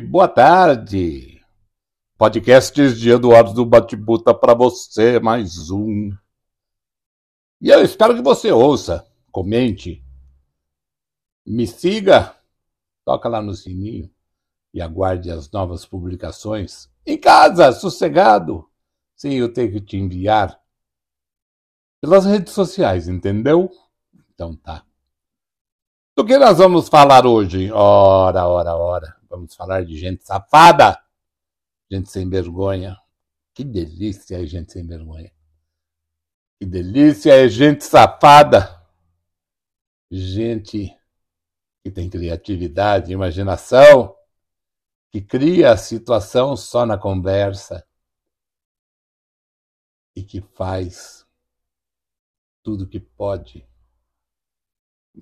Boa tarde. Podcasts de Eduardo do Batibuta para você, mais um. E eu espero que você ouça, comente, me siga, toca lá no sininho e aguarde as novas publicações em casa, sossegado, sem eu ter que te enviar pelas redes sociais, entendeu? Então tá. Do que nós vamos falar hoje? Ora, ora, ora. Vamos falar de gente safada, gente sem vergonha. Que delícia é gente sem vergonha. Que delícia é gente safada. Gente que tem criatividade, imaginação, que cria a situação só na conversa e que faz tudo que pode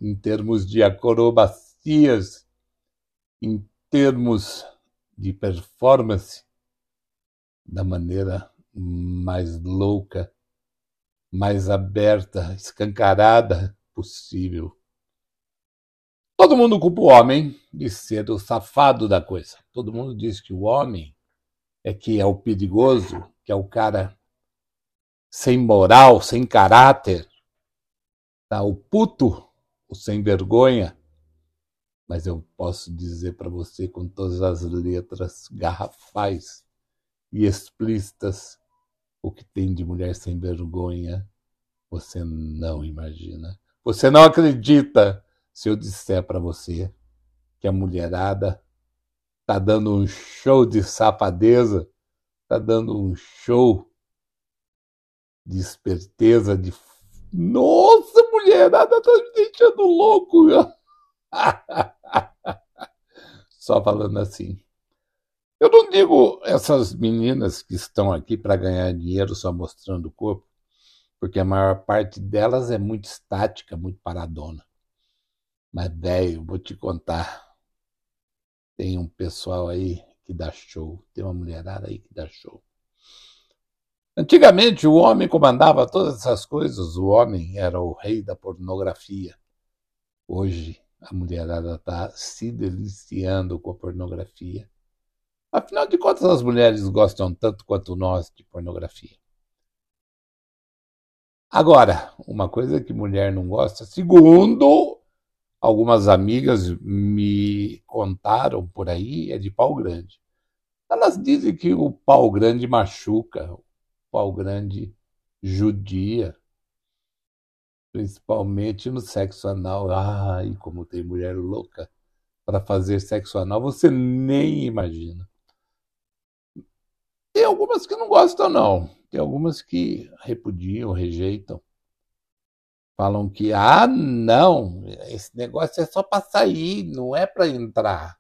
em termos de acrobacias, em termos de performance, da maneira mais louca, mais aberta, escancarada possível. Todo mundo culpa o homem de ser o safado da coisa. Todo mundo diz que o homem é que é o perigoso, que é o cara sem moral, sem caráter, tá? o puto o sem vergonha, mas eu posso dizer para você com todas as letras garrafais e explícitas o que tem de mulher sem vergonha, você não imagina. Você não acredita se eu disser para você que a mulherada tá dando um show de safadeza, tá dando um show de esperteza, de nossa, mulherada tá me deixando louco. Só falando assim. Eu não digo essas meninas que estão aqui para ganhar dinheiro só mostrando o corpo, porque a maior parte delas é muito estática, muito paradona. Mas, velho, vou te contar. Tem um pessoal aí que dá show, tem uma mulherada aí que dá show. Antigamente o homem comandava todas essas coisas, o homem era o rei da pornografia. Hoje a mulherada está se deliciando com a pornografia. Afinal de contas, as mulheres gostam tanto quanto nós de pornografia. Agora, uma coisa que mulher não gosta, segundo algumas amigas me contaram por aí, é de pau grande. Elas dizem que o pau grande machuca, pau grande judia, principalmente no sexo anal. Ai, como tem mulher louca para fazer sexo anal, você nem imagina. Tem algumas que não gostam, não. Tem algumas que repudiam, rejeitam. Falam que, ah, não, esse negócio é só para sair, não é para entrar.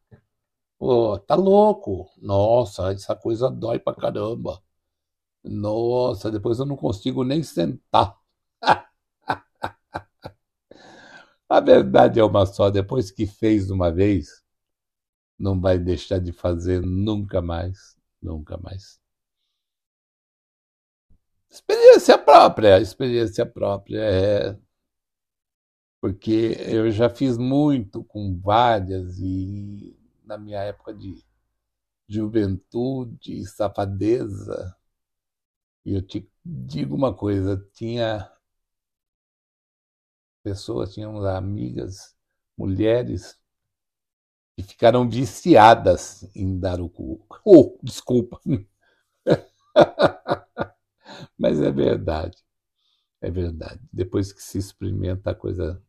Pô, tá louco. Nossa, essa coisa dói pra caramba. Nossa, depois eu não consigo nem sentar. A verdade é uma só: depois que fez uma vez, não vai deixar de fazer nunca mais, nunca mais. Experiência própria, experiência própria é porque eu já fiz muito com várias e na minha época de juventude, safadeza, e eu te digo uma coisa, tinha pessoas, tínhamos amigas, mulheres, que ficaram viciadas em dar o cu. Oh, desculpa. Mas é verdade. É verdade. Depois que se experimenta, a coisa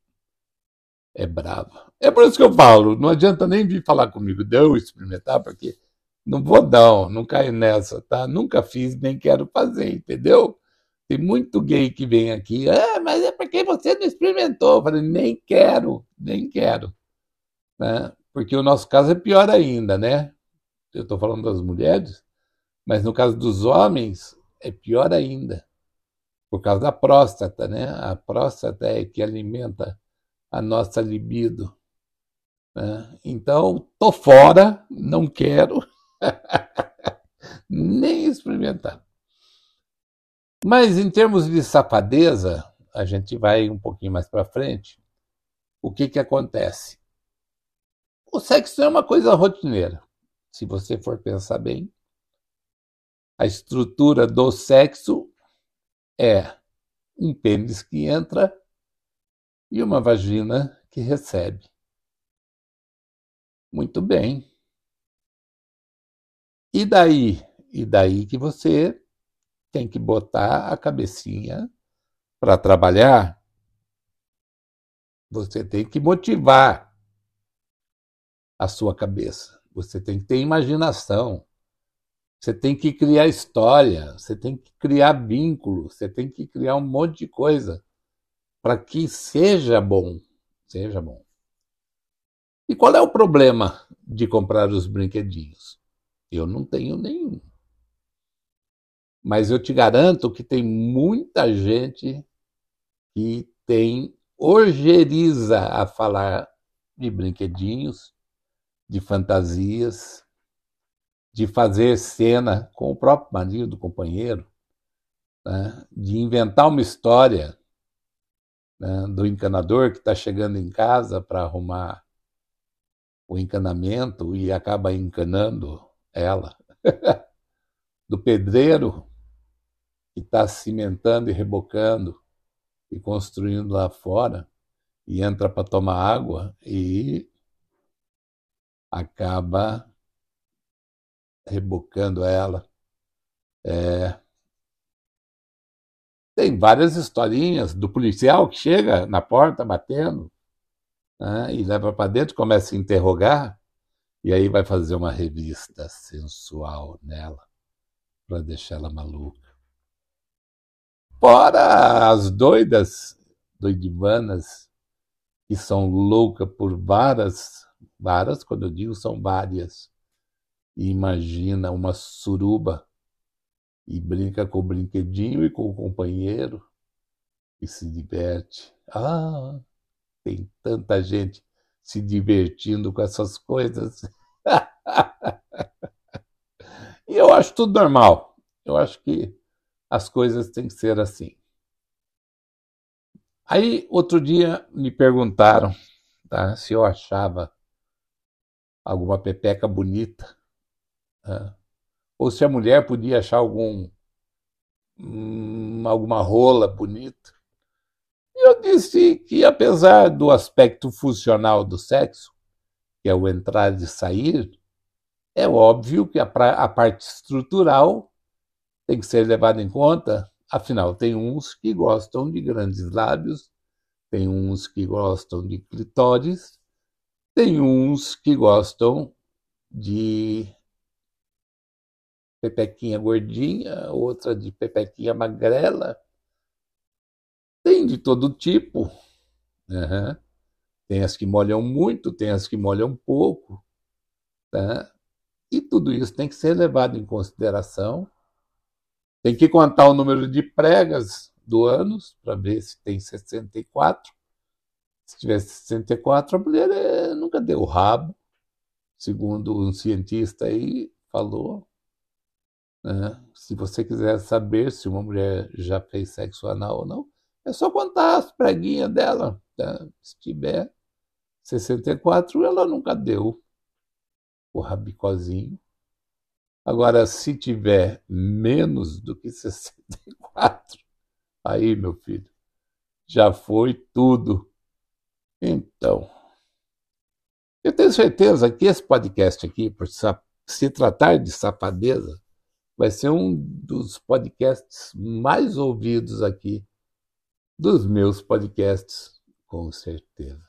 é brava. É por isso que eu falo, não adianta nem vir falar comigo, deu experimentar, porque não vou não, não caio nessa, tá? Nunca fiz, nem quero fazer, entendeu? Tem muito gay que vem aqui, ah, mas é porque você não experimentou. Eu falei, nem quero, nem quero. Né? Porque o nosso caso é pior ainda, né? Eu estou falando das mulheres, mas no caso dos homens é pior ainda. Por causa da próstata, né? A próstata é que alimenta a nossa libido. Né? Então, tô fora, não quero. Nem experimentar. Mas em termos de safadeza, a gente vai um pouquinho mais para frente. O que, que acontece? O sexo é uma coisa rotineira. Se você for pensar bem, a estrutura do sexo é um pênis que entra e uma vagina que recebe. Muito bem. E daí? E daí que você tem que botar a cabecinha para trabalhar. Você tem que motivar a sua cabeça. Você tem que ter imaginação. Você tem que criar história, você tem que criar vínculo, você tem que criar um monte de coisa para que seja bom, seja bom. E qual é o problema de comprar os brinquedinhos? Eu não tenho nenhum. Mas eu te garanto que tem muita gente que tem ojeriza a falar de brinquedinhos, de fantasias, de fazer cena com o próprio marido, companheiro, né? de inventar uma história né? do encanador que está chegando em casa para arrumar o encanamento e acaba encanando ela, do pedreiro que está cimentando e rebocando e construindo lá fora e entra para tomar água e acaba rebocando ela. É... Tem várias historinhas do policial que chega na porta batendo né, e leva para dentro, começa a interrogar, e aí vai fazer uma revista sensual nela para deixar ela maluca. Fora as doidas, doidivanas, que são loucas por várias, várias, quando eu digo são várias, e imagina uma suruba e brinca com o brinquedinho e com o companheiro e se diverte. Ah, tem tanta gente se divertindo com essas coisas. e eu acho tudo normal. Eu acho que as coisas têm que ser assim. Aí, outro dia, me perguntaram tá, se eu achava alguma pepeca bonita. É. Ou se a mulher podia achar algum hum, alguma rola bonita. Eu disse que, apesar do aspecto funcional do sexo, que é o entrar e sair, é óbvio que a, a parte estrutural tem que ser levada em conta. Afinal, tem uns que gostam de grandes lábios, tem uns que gostam de clitóris, tem uns que gostam de pepequinha gordinha, outra de pepequinha magrela. De todo tipo. Uhum. Tem as que molham muito, tem as que molham pouco. Tá? E tudo isso tem que ser levado em consideração. Tem que contar o número de pregas do ânus para ver se tem 64. Se tiver 64, a mulher é, nunca deu rabo, segundo um cientista aí falou. Né? Se você quiser saber se uma mulher já fez sexo anal ou não, é só contar as preguinhas dela. Né? Se tiver 64, ela nunca deu o rabicozinho. Agora, se tiver menos do que 64, aí, meu filho, já foi tudo. Então, eu tenho certeza que esse podcast aqui, por se tratar de safadeza, vai ser um dos podcasts mais ouvidos aqui, dos meus podcasts, com certeza.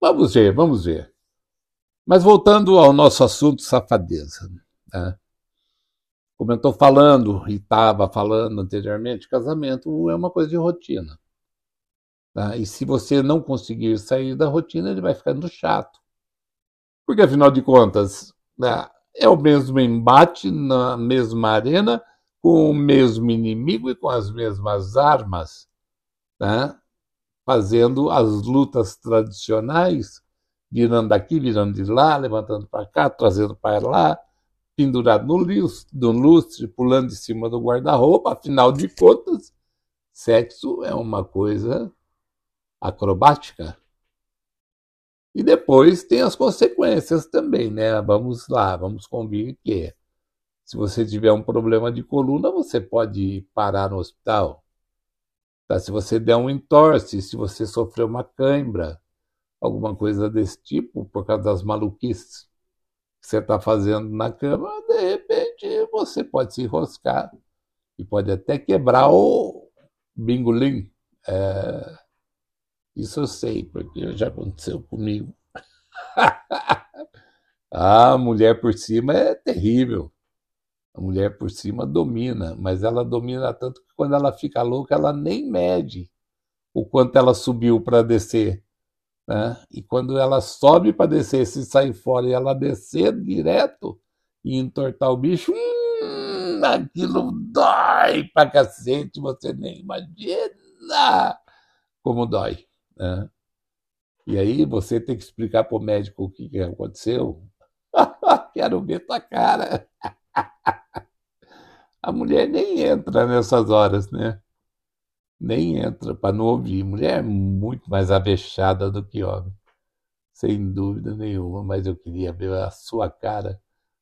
Vamos ver, vamos ver. Mas voltando ao nosso assunto safadeza. Né? Como eu estou falando e estava falando anteriormente, casamento é uma coisa de rotina. Tá? E se você não conseguir sair da rotina, ele vai ficando chato. Porque, afinal de contas, né, é o mesmo embate na mesma arena, com o mesmo inimigo e com as mesmas armas, né? fazendo as lutas tradicionais, virando daqui, virando de lá, levantando para cá, trazendo para lá, pendurado no lustre, no lustre, pulando de cima do guarda-roupa. Afinal de contas, sexo é uma coisa acrobática. E depois tem as consequências também, né? Vamos lá, vamos convir que se você tiver um problema de coluna, você pode parar no hospital. Tá? Se você der um entorse, se você sofrer uma cãibra, alguma coisa desse tipo, por causa das maluquices que você está fazendo na cama, de repente você pode se enroscar e pode até quebrar o bingolim. É... Isso eu sei, porque já aconteceu comigo. a mulher por cima é terrível. A mulher por cima domina, mas ela domina tanto que quando ela fica louca, ela nem mede o quanto ela subiu para descer. Né? E quando ela sobe para descer, se sair fora e ela descer direto e entortar o bicho, hum, aquilo dói pra cacete, você nem imagina como dói. Né? E aí você tem que explicar para o médico o que, que aconteceu. Quero ver tua cara. A mulher nem entra nessas horas, né? Nem entra para não ouvir. Mulher é muito mais avexada do que homem, sem dúvida nenhuma. Mas eu queria ver a sua cara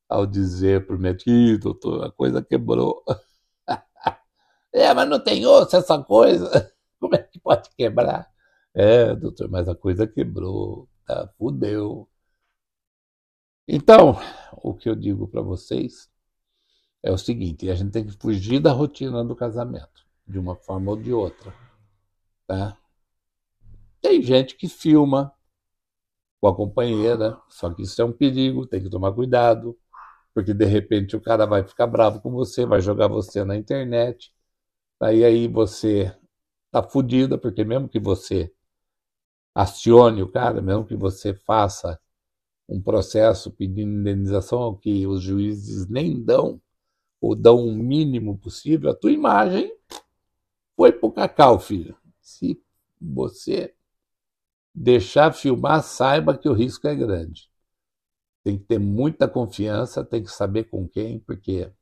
ao dizer para o médico: doutor, a coisa quebrou. é, mas não tem osso essa coisa. Como é que pode quebrar? É, doutor, mas a coisa quebrou, tá? Fudeu. Então, o que eu digo para vocês é o seguinte: a gente tem que fugir da rotina do casamento, de uma forma ou de outra. Tá? Tem gente que filma com a companheira, só que isso é um perigo, tem que tomar cuidado, porque de repente o cara vai ficar bravo com você, vai jogar você na internet, aí aí você tá fudida, porque mesmo que você acione o cara, mesmo que você faça um processo pedindo indenização que os juízes nem dão, ou dão o mínimo possível, a tua imagem foi pro cacau, filho. Se você deixar filmar, saiba que o risco é grande. Tem que ter muita confiança, tem que saber com quem, porque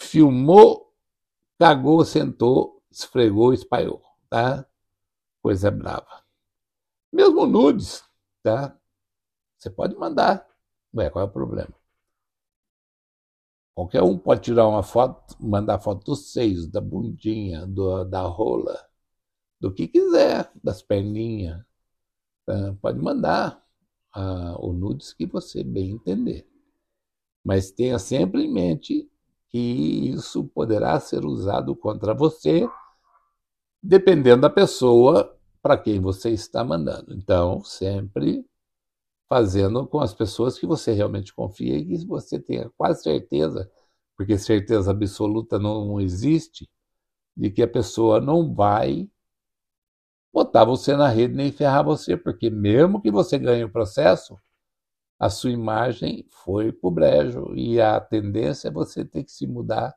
filmou, cagou, sentou, esfregou, espalhou, tá? Coisa brava. Mesmo nudes, tá? Você pode mandar. Ué, qual é o problema? Qualquer um pode tirar uma foto, mandar foto dos seios, da bundinha, do, da rola, do que quiser, das perninhas. Tá? Pode mandar uh, o nudes que você bem entender. Mas tenha sempre em mente que isso poderá ser usado contra você, dependendo da pessoa para quem você está mandando. Então, sempre fazendo com as pessoas que você realmente confia e que você tenha quase certeza, porque certeza absoluta não existe, de que a pessoa não vai botar você na rede nem ferrar você, porque mesmo que você ganhe o processo, a sua imagem foi pro brejo e a tendência é você ter que se mudar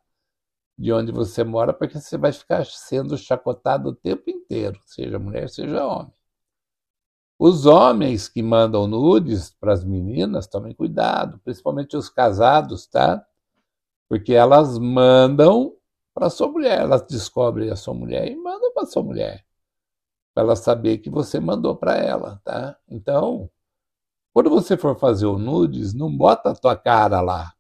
de onde você mora, porque você vai ficar sendo chacotado o tempo inteiro, seja mulher, seja homem. Os homens que mandam nudes para as meninas, tomem cuidado, principalmente os casados, tá? Porque elas mandam para sua mulher, elas descobrem a sua mulher e mandam para sua mulher, para ela saber que você mandou para ela, tá? Então, quando você for fazer o nudes, não bota a tua cara lá.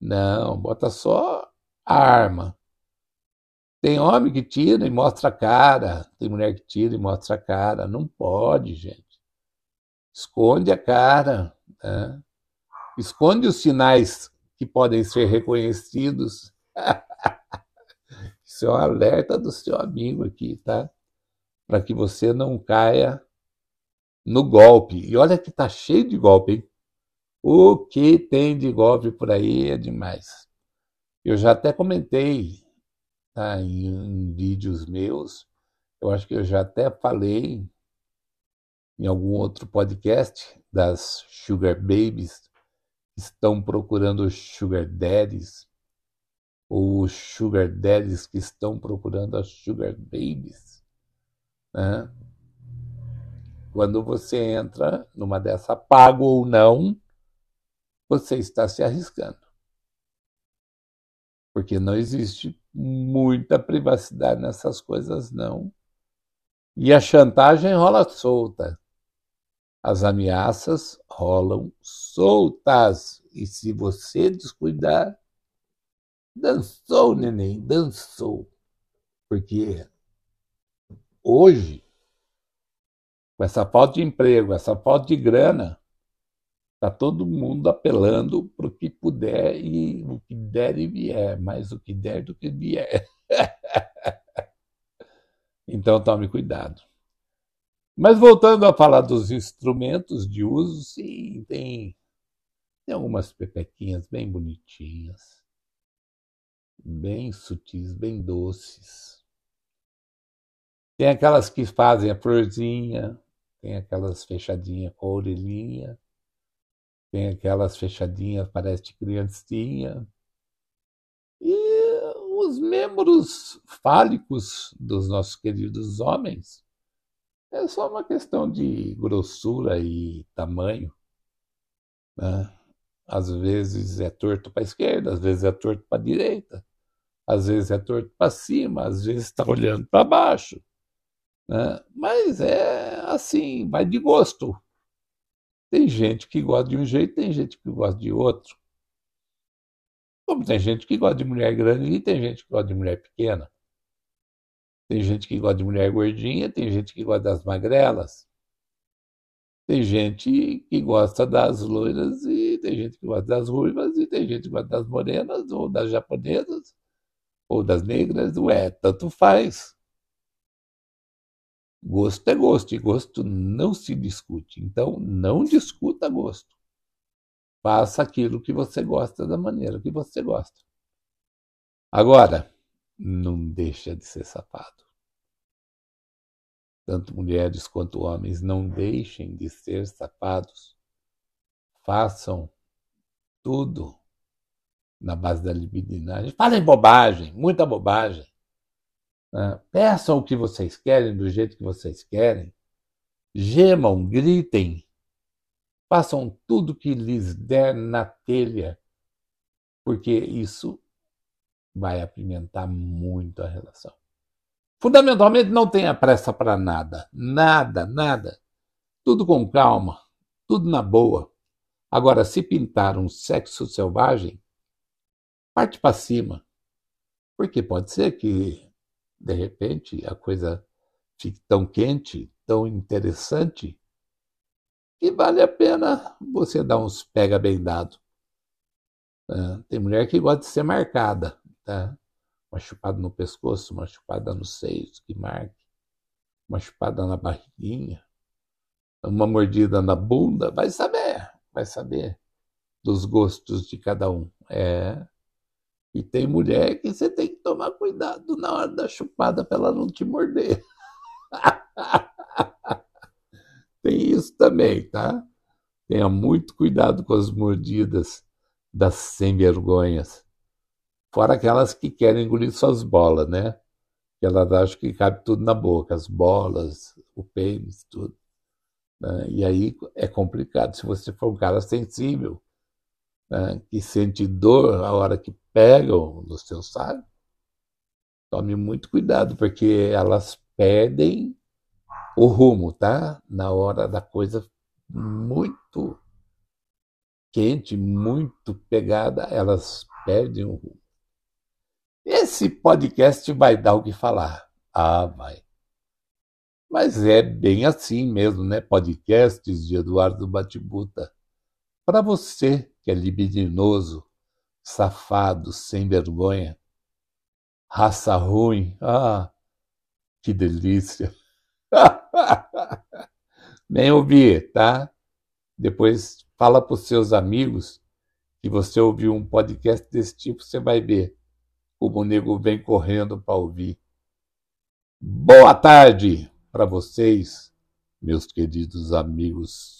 Não, bota só a arma. Tem homem que tira e mostra a cara, tem mulher que tira e mostra a cara. Não pode, gente. Esconde a cara. Né? Esconde os sinais que podem ser reconhecidos. Isso é um alerta do seu amigo aqui, tá? Para que você não caia no golpe. E olha que tá cheio de golpe, hein? O que tem de golpe por aí é demais. Eu já até comentei tá, em, em vídeos meus. Eu acho que eu já até falei em algum outro podcast das Sugar Babies que estão procurando Sugar Daddies ou Sugar Daddies que estão procurando as Sugar Babies. Né? Quando você entra numa dessa, pago ou não, você está se arriscando. Porque não existe muita privacidade nessas coisas, não. E a chantagem rola solta. as ameaças rolam soltas. E se você descuidar, dançou, neném, dançou. Porque hoje, com essa falta de emprego, essa falta de grana, está todo mundo apelando para o que puder e o que der e vier, mais o que der do que vier. então tome cuidado. Mas voltando a falar dos instrumentos de uso, sim, tem, tem algumas pepequinhas bem bonitinhas, bem sutis, bem doces. Tem aquelas que fazem a florzinha, tem aquelas fechadinhas com a orelhinha, tem aquelas fechadinhas, parece de criancinha. E os membros fálicos dos nossos queridos homens é só uma questão de grossura e tamanho. Né? Às vezes é torto para a esquerda, às vezes é torto para a direita, às vezes é torto para cima, às vezes está olhando para baixo. Né? Mas é assim, vai de gosto. Tem gente que gosta de um jeito, tem gente que gosta de outro. Como tem gente que gosta de mulher grande e tem gente que gosta de mulher pequena. Tem gente que gosta de mulher gordinha, tem gente que gosta das magrelas. Tem gente que gosta das loiras e tem gente que gosta das ruivas e tem gente que gosta das morenas ou das japonesas ou das negras. Ué, tanto faz. Gosto é gosto e gosto não se discute. Então, não discuta gosto. Faça aquilo que você gosta da maneira que você gosta. Agora, não deixa de ser safado. Tanto mulheres quanto homens, não deixem de ser safados. Façam tudo na base da libidinagem. Falem bobagem, muita bobagem. Né? Peçam o que vocês querem, do jeito que vocês querem. Gemam, gritem. Façam tudo que lhes der na telha, porque isso vai apimentar muito a relação. Fundamentalmente, não tenha pressa para nada. Nada, nada. Tudo com calma, tudo na boa. Agora, se pintar um sexo selvagem, parte para cima. Porque pode ser que, de repente, a coisa fique tão quente, tão interessante, que vale a pena você dar uns pega bem dado. É, tem mulher que gosta de ser marcada. Tá? Uma chupada no pescoço, uma chupada nos seios, que marque. Uma chupada na barriguinha. Uma mordida na bunda. Vai saber, vai saber dos gostos de cada um. É. E tem mulher que você tem tomar cuidado na hora da chupada para ela não te morder. tem isso também, tá? Tenha muito cuidado com as mordidas das sem vergonhas. Fora aquelas que querem engolir suas bolas, né? Que elas acham que cabe tudo na boca, as bolas, o pênis, tudo. Né? E aí é complicado. Se você for um cara sensível, né? que sente dor a hora que pegam no seu saco, tome muito cuidado, porque elas perdem o rumo, tá? Na hora da coisa muito quente, muito pegada, elas perdem o rumo. Esse podcast vai dar o que falar. Ah, vai. Mas é bem assim mesmo, né? Podcasts de Eduardo Batibuta. Para você que é libidinoso, safado, sem vergonha, raça ruim, ah, que delícia. Vem ouvir, tá? Depois fala para os seus amigos que você ouviu um podcast desse tipo, você vai ver como o nego vem correndo para ouvir. Boa tarde para vocês, meus queridos amigos